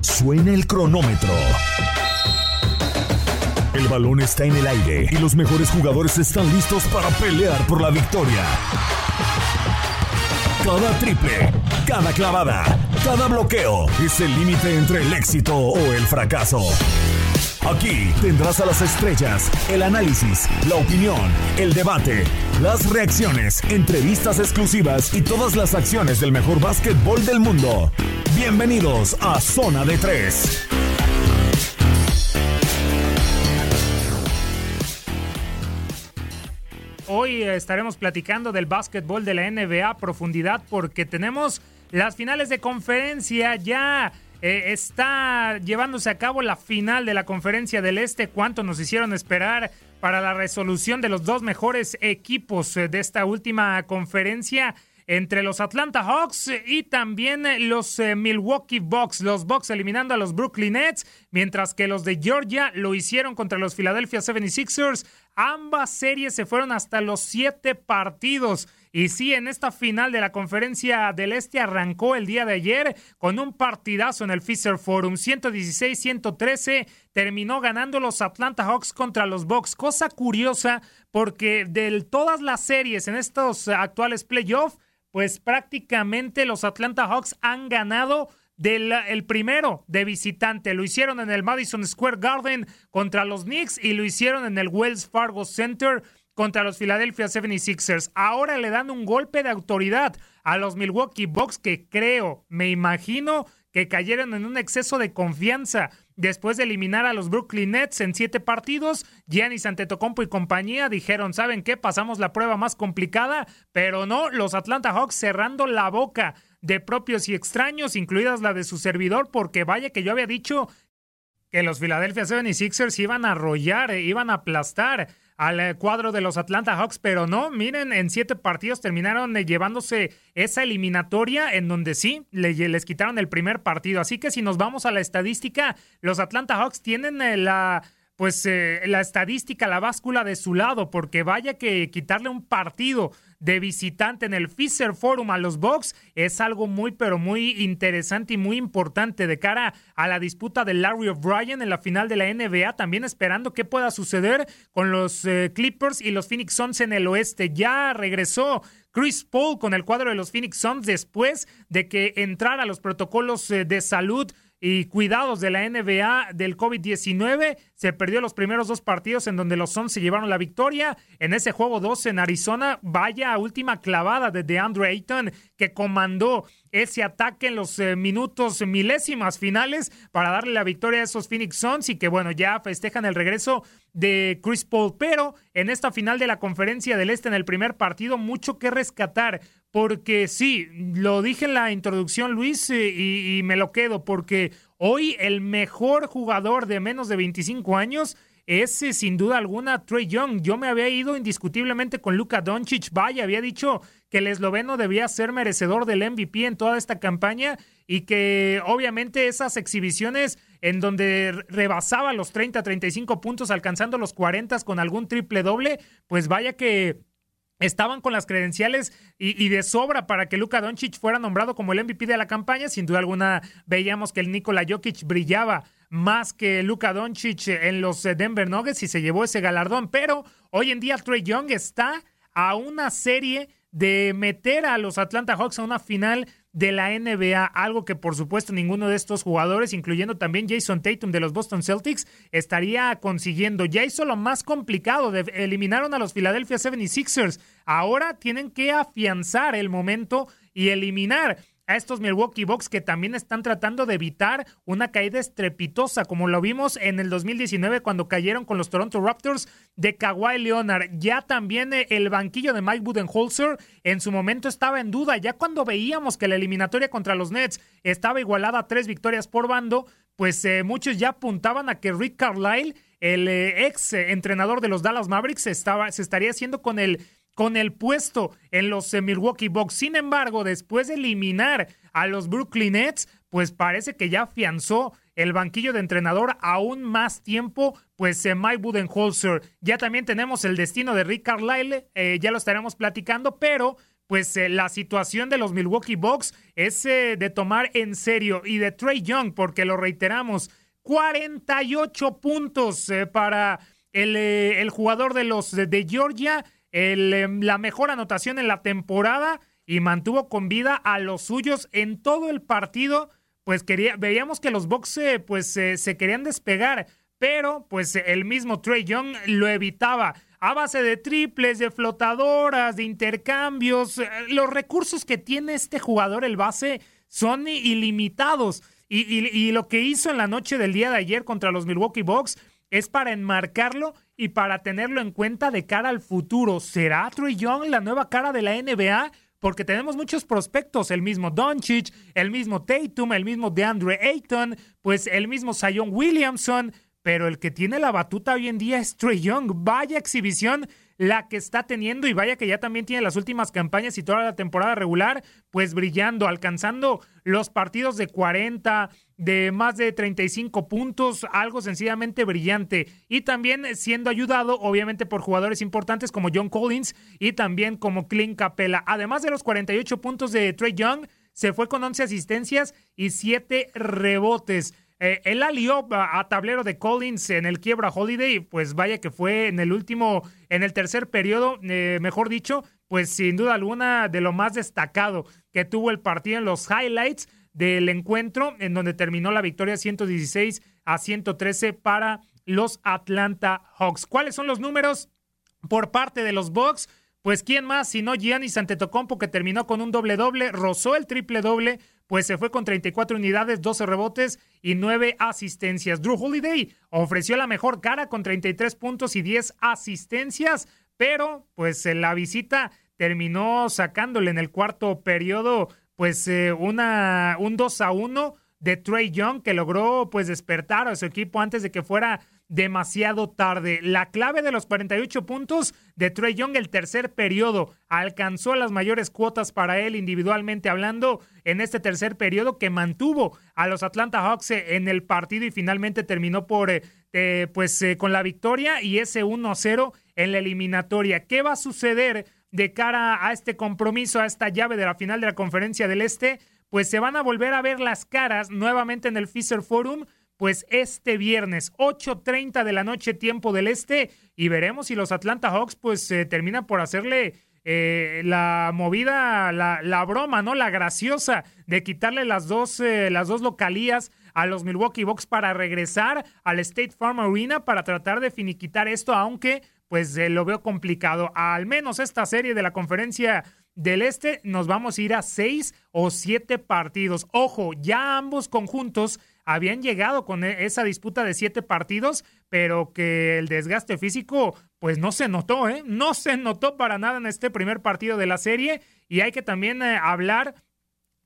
Suena el cronómetro. El balón está en el aire y los mejores jugadores están listos para pelear por la victoria. Cada triple, cada clavada, cada bloqueo es el límite entre el éxito o el fracaso. Aquí tendrás a las estrellas, el análisis, la opinión, el debate, las reacciones, entrevistas exclusivas y todas las acciones del mejor básquetbol del mundo. Bienvenidos a Zona de Tres. Hoy estaremos platicando del básquetbol de la NBA a profundidad porque tenemos las finales de conferencia ya. Eh, está llevándose a cabo la final de la conferencia del Este. ¿Cuánto nos hicieron esperar para la resolución de los dos mejores equipos eh, de esta última conferencia? entre los Atlanta Hawks y también los eh, Milwaukee Bucks. Los Bucks eliminando a los Brooklyn Nets, mientras que los de Georgia lo hicieron contra los Philadelphia 76ers. Ambas series se fueron hasta los siete partidos. Y sí, en esta final de la conferencia del Este arrancó el día de ayer con un partidazo en el Fisher Forum. 116-113 terminó ganando los Atlanta Hawks contra los Bucks. Cosa curiosa porque de todas las series en estos actuales playoffs, pues prácticamente los Atlanta Hawks han ganado del el primero de visitante. Lo hicieron en el Madison Square Garden contra los Knicks y lo hicieron en el Wells Fargo Center contra los Philadelphia 76ers. Ahora le dan un golpe de autoridad a los Milwaukee Bucks que creo, me imagino que cayeron en un exceso de confianza después de eliminar a los Brooklyn Nets en siete partidos. Giannis Antetokounmpo y compañía dijeron, ¿saben qué? Pasamos la prueba más complicada, pero no, los Atlanta Hawks cerrando la boca de propios y extraños, incluidas la de su servidor, porque vaya que yo había dicho que los Philadelphia 76ers iban a arrollar, e iban a aplastar al eh, cuadro de los Atlanta Hawks, pero no, miren, en siete partidos terminaron eh, llevándose esa eliminatoria en donde sí, les quitaron el primer partido. Así que si nos vamos a la estadística, los Atlanta Hawks tienen eh, la pues la estadística, la báscula de su lado, porque vaya que quitarle un partido de visitante en el Fisher Forum a los Bucks es algo muy, pero muy interesante y muy importante de cara a la disputa de Larry O'Brien en la final de la NBA. También esperando qué pueda suceder con los eh, Clippers y los Phoenix Suns en el oeste. Ya regresó Chris Paul con el cuadro de los Phoenix Suns después de que entrara los protocolos eh, de salud y cuidados de la NBA del COVID-19. Se perdió los primeros dos partidos en donde los Suns se llevaron la victoria. En ese juego 2 en Arizona, vaya última clavada de DeAndre Ayton que comandó ese ataque en los eh, minutos milésimas finales para darle la victoria a esos Phoenix Suns y que bueno, ya festejan el regreso de Chris Paul. Pero en esta final de la conferencia del Este en el primer partido, mucho que rescatar porque sí, lo dije en la introducción, Luis, y, me lo quedo, porque hoy el mejor jugador de menos de 25 años es eh, sin duda alguna Trey Young. Yo me había ido indiscutiblemente con Luka Doncic. Vaya, había dicho que el esloveno debía ser merecedor del MVP en toda esta campaña y que obviamente esas exhibiciones en donde rebasaba los 30, 35 puntos, alcanzando los 40 con algún triple doble, pues vaya que estaban con las credenciales y, de sobra para que Luka Doncic fuera nombrado como el MVP de la campaña. Sin duda alguna veíamos que el Nikola Jokic brillaba más que Luka Doncic en los Denver Nuggets y se llevó ese galardón. Pero hoy en día Trey Young está a una serie de meter a los Atlanta Hawks a una final de la NBA, algo que por supuesto ninguno de estos jugadores, incluyendo también Jason Tatum de los Boston Celtics, estaría consiguiendo. Ya hizo lo más complicado, de, eliminaron a los Philadelphia 76ers. Ahora tienen que afianzar el momento y eliminar a estos Milwaukee Bucks que también están tratando de evitar una caída estrepitosa, como lo vimos en el 2019 cuando cayeron con los Toronto Raptors de Kawhi Leonard. Ya también eh, el banquillo de Mike Budenholzer en su momento estaba en duda, ya cuando veíamos que la eliminatoria contra los Nets estaba igualada a tres victorias por bando, pues eh, muchos ya apuntaban a que Rick Carlisle, el eh, ex entrenador de los Dallas Mavericks, estaba, se estaría haciendo con el con el puesto en los Milwaukee Bucks. Sin embargo, después de eliminar a los Brooklyn Nets, pues parece que ya afianzó el banquillo de entrenador aún más tiempo, pues eh, Mike Budenholzer. Ya también tenemos el destino de Rick Carlisle, eh, ya lo estaremos platicando, pero pues eh, la situación de los Milwaukee Bucks es de tomar en serio y de Trey Young, porque lo reiteramos, 48 puntos para el, el, jugador de los de Georgia, el, la mejor anotación en la temporada y mantuvo con vida a los suyos en todo el partido. Pues quería, veíamos que los Bucks pues se querían despegar, pero pues el mismo Trey Young lo evitaba a base de triples, de flotadoras, de intercambios. Eh, los recursos que tiene este jugador, el base, son ilimitados. Y, y, lo que hizo en la noche del día de ayer contra los Milwaukee Bucks es para enmarcarlo y para tenerlo en cuenta de cara al futuro. ¿Será Trey Young la nueva cara de la NBA? porque tenemos muchos prospectos, el mismo Doncic, el mismo Tatum, el mismo DeAndre Ayton, pues el mismo Zion Williamson, pero el que tiene la batuta hoy en día es Trey Young. Vaya exhibición la que está teniendo y vaya que ya también tiene las últimas campañas y toda la temporada regular, pues brillando, alcanzando los partidos de 40, de más de 35 puntos, algo sencillamente brillante. Y también siendo ayudado, obviamente, por jugadores importantes como John Collins y también como Clint Capella. Además de los 48 puntos de Trey Young, se fue con 11 asistencias y 7 rebotes. Eh, él alió a, tablero de Collins en el quiebra Holiday, pues vaya que fue en el último, en el tercer periodo, eh, mejor dicho, pues sin duda alguna de lo más destacado que tuvo el partido en los highlights del encuentro, en donde terminó la victoria 116 a 113 para los Atlanta Hawks. ¿Cuáles son los números por parte de los Bucks? Pues quién más sino Giannis Antetokounmpo que terminó con un doble doble, rozó el triple doble pues se fue con 34 unidades, 12 rebotes y 9 asistencias. Drew Holiday ofreció la mejor cara con 33 puntos y 10 asistencias, pero pues en la visita terminó sacándole en el cuarto periodo pues eh, una, un 2 a 1 de Trey Young que logró pues despertar a su equipo antes de que fuera demasiado tarde. La clave de los 48 puntos de Trey Young el tercer periodo alcanzó las mayores cuotas para él individualmente hablando en este tercer periodo que mantuvo a los Atlanta Hawks en el partido y finalmente terminó por eh, eh, pues eh, con la victoria y ese 1-0 en la eliminatoria. ¿Qué va a suceder de cara a este compromiso, a esta llave de la final de la Conferencia del Este? Pues se van a volver a ver las caras nuevamente en el Fisher Forum pues este viernes, 8.30 de la noche, tiempo del este, y veremos si los Atlanta Hawks pues se terminan por hacerle eh, la movida, la, broma, ¿no? La graciosa de quitarle las dos, eh, las dos localías a los Milwaukee Bucks para regresar al State Farm Arena para tratar de finiquitar esto, aunque pues eh, lo veo complicado. Al menos esta serie de la conferencia del Este nos vamos a ir a seis o siete partidos. Ojo, ya ambos conjuntos habían llegado con e-, esa disputa de siete partidos, pero que el desgaste físico pues no se notó, ¿eh? No se notó para nada en este primer partido de la serie y hay que también eh, hablar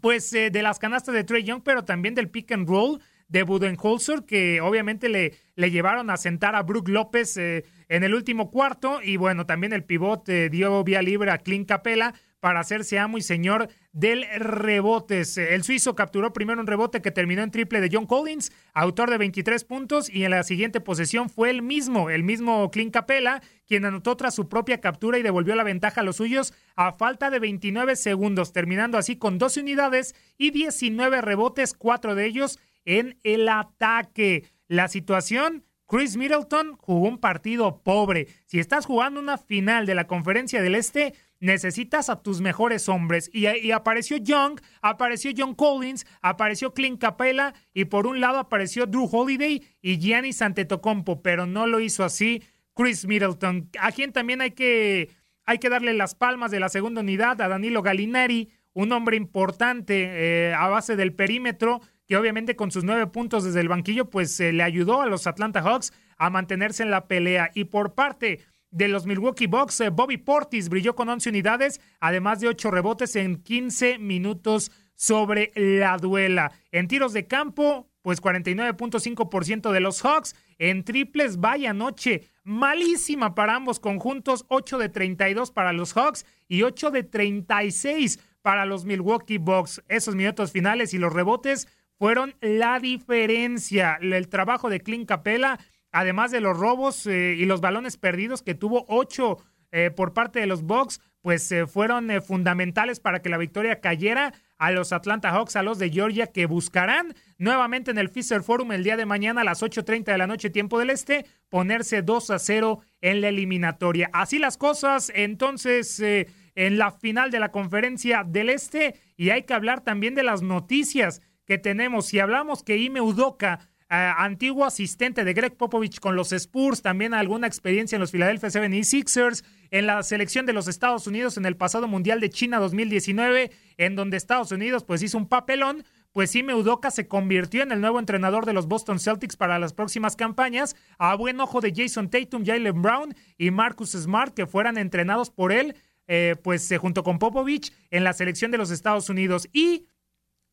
pues eh, de las canastas de Trey Young, pero también del pick and roll de Budenholzer, que obviamente le, le llevaron a sentar a Brook López eh, en el último cuarto. Y bueno, también el pivote dio vía libre a Clint Capela para hacerse amo y señor del rebotes. El suizo capturó primero un rebote que terminó en triple de John Collins, autor de 23 puntos, y en la siguiente posesión fue el mismo, el mismo Clint Capela, quien anotó tras su propia captura y devolvió la ventaja a los suyos a falta de 29 segundos, terminando así con 12 unidades y 19 rebotes, cuatro de ellos en el ataque. La situación Chris Middleton jugó un partido pobre. Si estás jugando una final de la Conferencia del Este, necesitas a tus mejores hombres. Y, apareció Young, apareció John Collins, apareció Clint Capella y por un lado apareció Drew Holiday y Giannis Antetokounmpo, pero no lo hizo así Chris Middleton, a quien también hay que, hay que darle las palmas de la segunda unidad a Danilo Gallinari, un hombre importante a base del perímetro, que obviamente con sus nueve puntos desde el banquillo, pues le ayudó a los Atlanta Hawks a mantenerse en la pelea. Y por parte de los Milwaukee Bucks, Bobby Portis brilló con 11 unidades, además de 8 rebotes en 15 minutos sobre la duela. En tiros de campo, pues 49.5% de los Hawks. En triples, vaya noche malísima para ambos conjuntos, 8 de 32 para los Hawks y 8 de 36 para los Milwaukee Bucks. Esos minutos finales y los rebotes fueron la diferencia. El trabajo de Clint Capella, además de los robos eh, y los balones perdidos que tuvo 8 eh, por parte de los Bucks, pues eh, fueron fundamentales para que la victoria cayera a los Atlanta Hawks, a los de Georgia, que buscarán nuevamente en el Fisher Forum el día de mañana a las 8.30 de la noche, tiempo del este, ponerse 2 a 0 en la eliminatoria. Así las cosas, entonces, en la final de la conferencia del este, y hay que hablar también de las noticias que tenemos. Si hablamos que Ime Udoka antiguo asistente de Greg Popovich con los Spurs, también alguna experiencia en los Philadelphia 76ers, en la selección de los Estados Unidos en el pasado Mundial de China 2019, en donde Estados Unidos pues hizo un papelón, pues Ime Udoka se convirtió en el nuevo entrenador de los Boston Celtics para las próximas campañas, a buen ojo de Jason Tatum, Jalen Brown y Marcus Smart, que fueran entrenados por él, eh, pues eh, junto con Popovich en la selección de los Estados Unidos. Y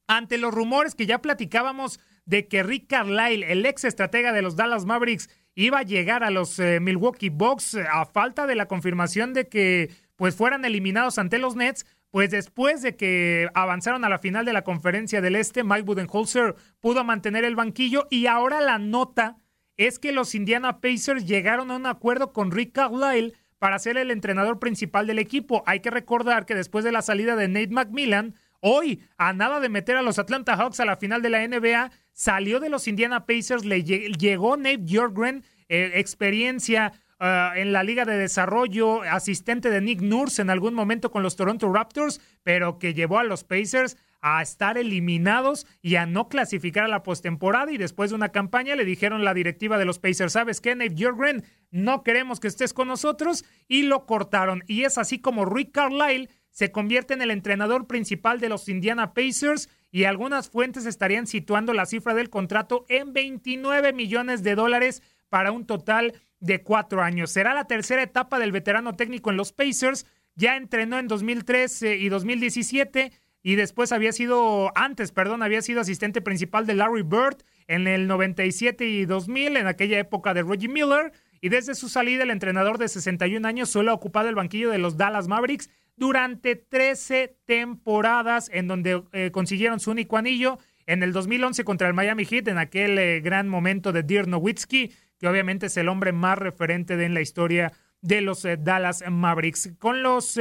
ante los rumores que ya platicábamos de que Rick Carlisle, el ex estratega de los Dallas Mavericks, iba a llegar a los eh, Milwaukee Bucks eh, a falta de la confirmación de que pues fueran eliminados ante los Nets, pues después de que avanzaron a la final de la conferencia del Este, Mike Budenholzer pudo mantener el banquillo y ahora la nota es que los Indiana Pacers llegaron a un acuerdo con Rick Carlisle para ser el entrenador principal del equipo. Hay que recordar que después de la salida de Nate McMillan, hoy, a nada de meter a los Atlanta Hawks a la final de la NBA, salió de los Indiana Pacers, le llegó Nate Bjorkgren, eh, experiencia ah, en la Liga de Desarrollo, asistente de Nick Nurse en algún momento con los Toronto Raptors, pero que llevó a los Pacers a estar eliminados y a no clasificar a la postemporada. Y después de una campaña le dijeron la directiva de los Pacers: ¿Sabes qué, Nate Bjorkgren? No queremos que estés con nosotros. Y lo cortaron. Y es así como Rick Carlisle se convierte en el entrenador principal de los Indiana Pacers y algunas fuentes estarían situando la cifra del contrato en 29 millones de dólares para un total de cuatro años. Será la tercera etapa del veterano técnico en los Pacers. Ya entrenó en 2013 y 2017 y después había sido, antes, perdón, había sido asistente principal de Larry Bird en el 97 y 2000, en aquella época de Reggie Miller. Y desde su salida, el entrenador de 61 años solo ha ocupado el banquillo de los Dallas Mavericks durante 13 temporadas en donde eh, consiguieron su único anillo. En el 2011 contra el Miami Heat, en aquel eh, gran momento de Dirk Nowitzki, que obviamente es el hombre más referente de en la historia de los eh, Dallas Mavericks. Con los,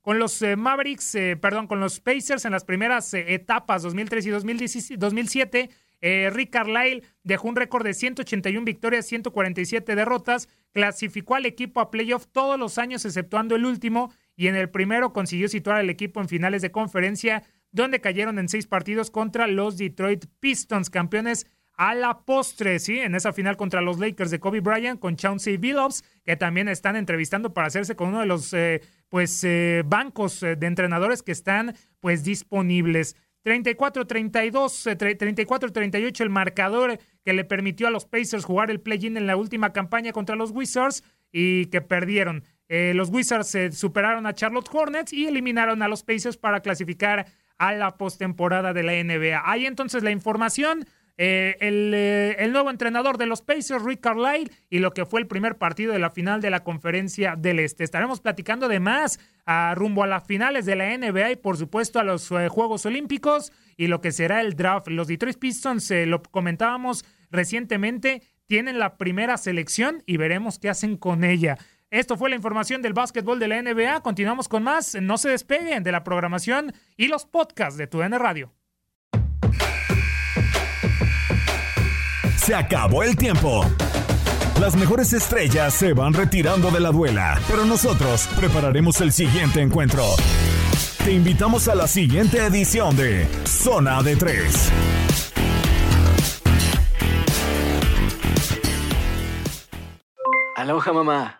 con los Mavericks, perdón, con los Pacers en las primeras etapas 2003 y 2007, Rick Carlisle dejó un récord de 181 victorias, 147 derrotas, clasificó al equipo a playoff todos los años exceptuando el último y en el primero consiguió situar al equipo en finales de conferencia, donde cayeron en seis partidos contra los Detroit Pistons, campeones a la postre, sí, en esa final contra los Lakers de Kobe Bryant con Chauncey Billups, que también están entrevistando para hacerse con uno de los eh, pues eh, bancos eh, de entrenadores que están pues disponibles. 34-32, 34-38 el marcador que le permitió a los Pacers jugar el play-in en la última campaña contra los Wizards y que perdieron. Eh, los Wizards superaron a Charlotte Hornets y eliminaron a los Pacers para clasificar a la postemporada de la NBA. Ahí entonces la información. Eh, eh, el, nuevo entrenador de los Pacers, Rick Carlisle, y lo que fue el primer partido de la final de la Conferencia del Este. Estaremos platicando de más a, rumbo a las finales de la NBA y, por supuesto, a los Juegos Olímpicos y lo que será el draft. Los Detroit Pistons, lo comentábamos recientemente, tienen la primera selección y veremos qué hacen con ella. Esto fue la información del básquetbol de la NBA. Continuamos con más. No se despeguen de la programación y los podcasts de tu N Radio. Se acabó el tiempo. Las mejores estrellas se van retirando de la duela, pero nosotros prepararemos el siguiente encuentro. Te invitamos a la siguiente edición de Zona de Tres. Aloha mamá.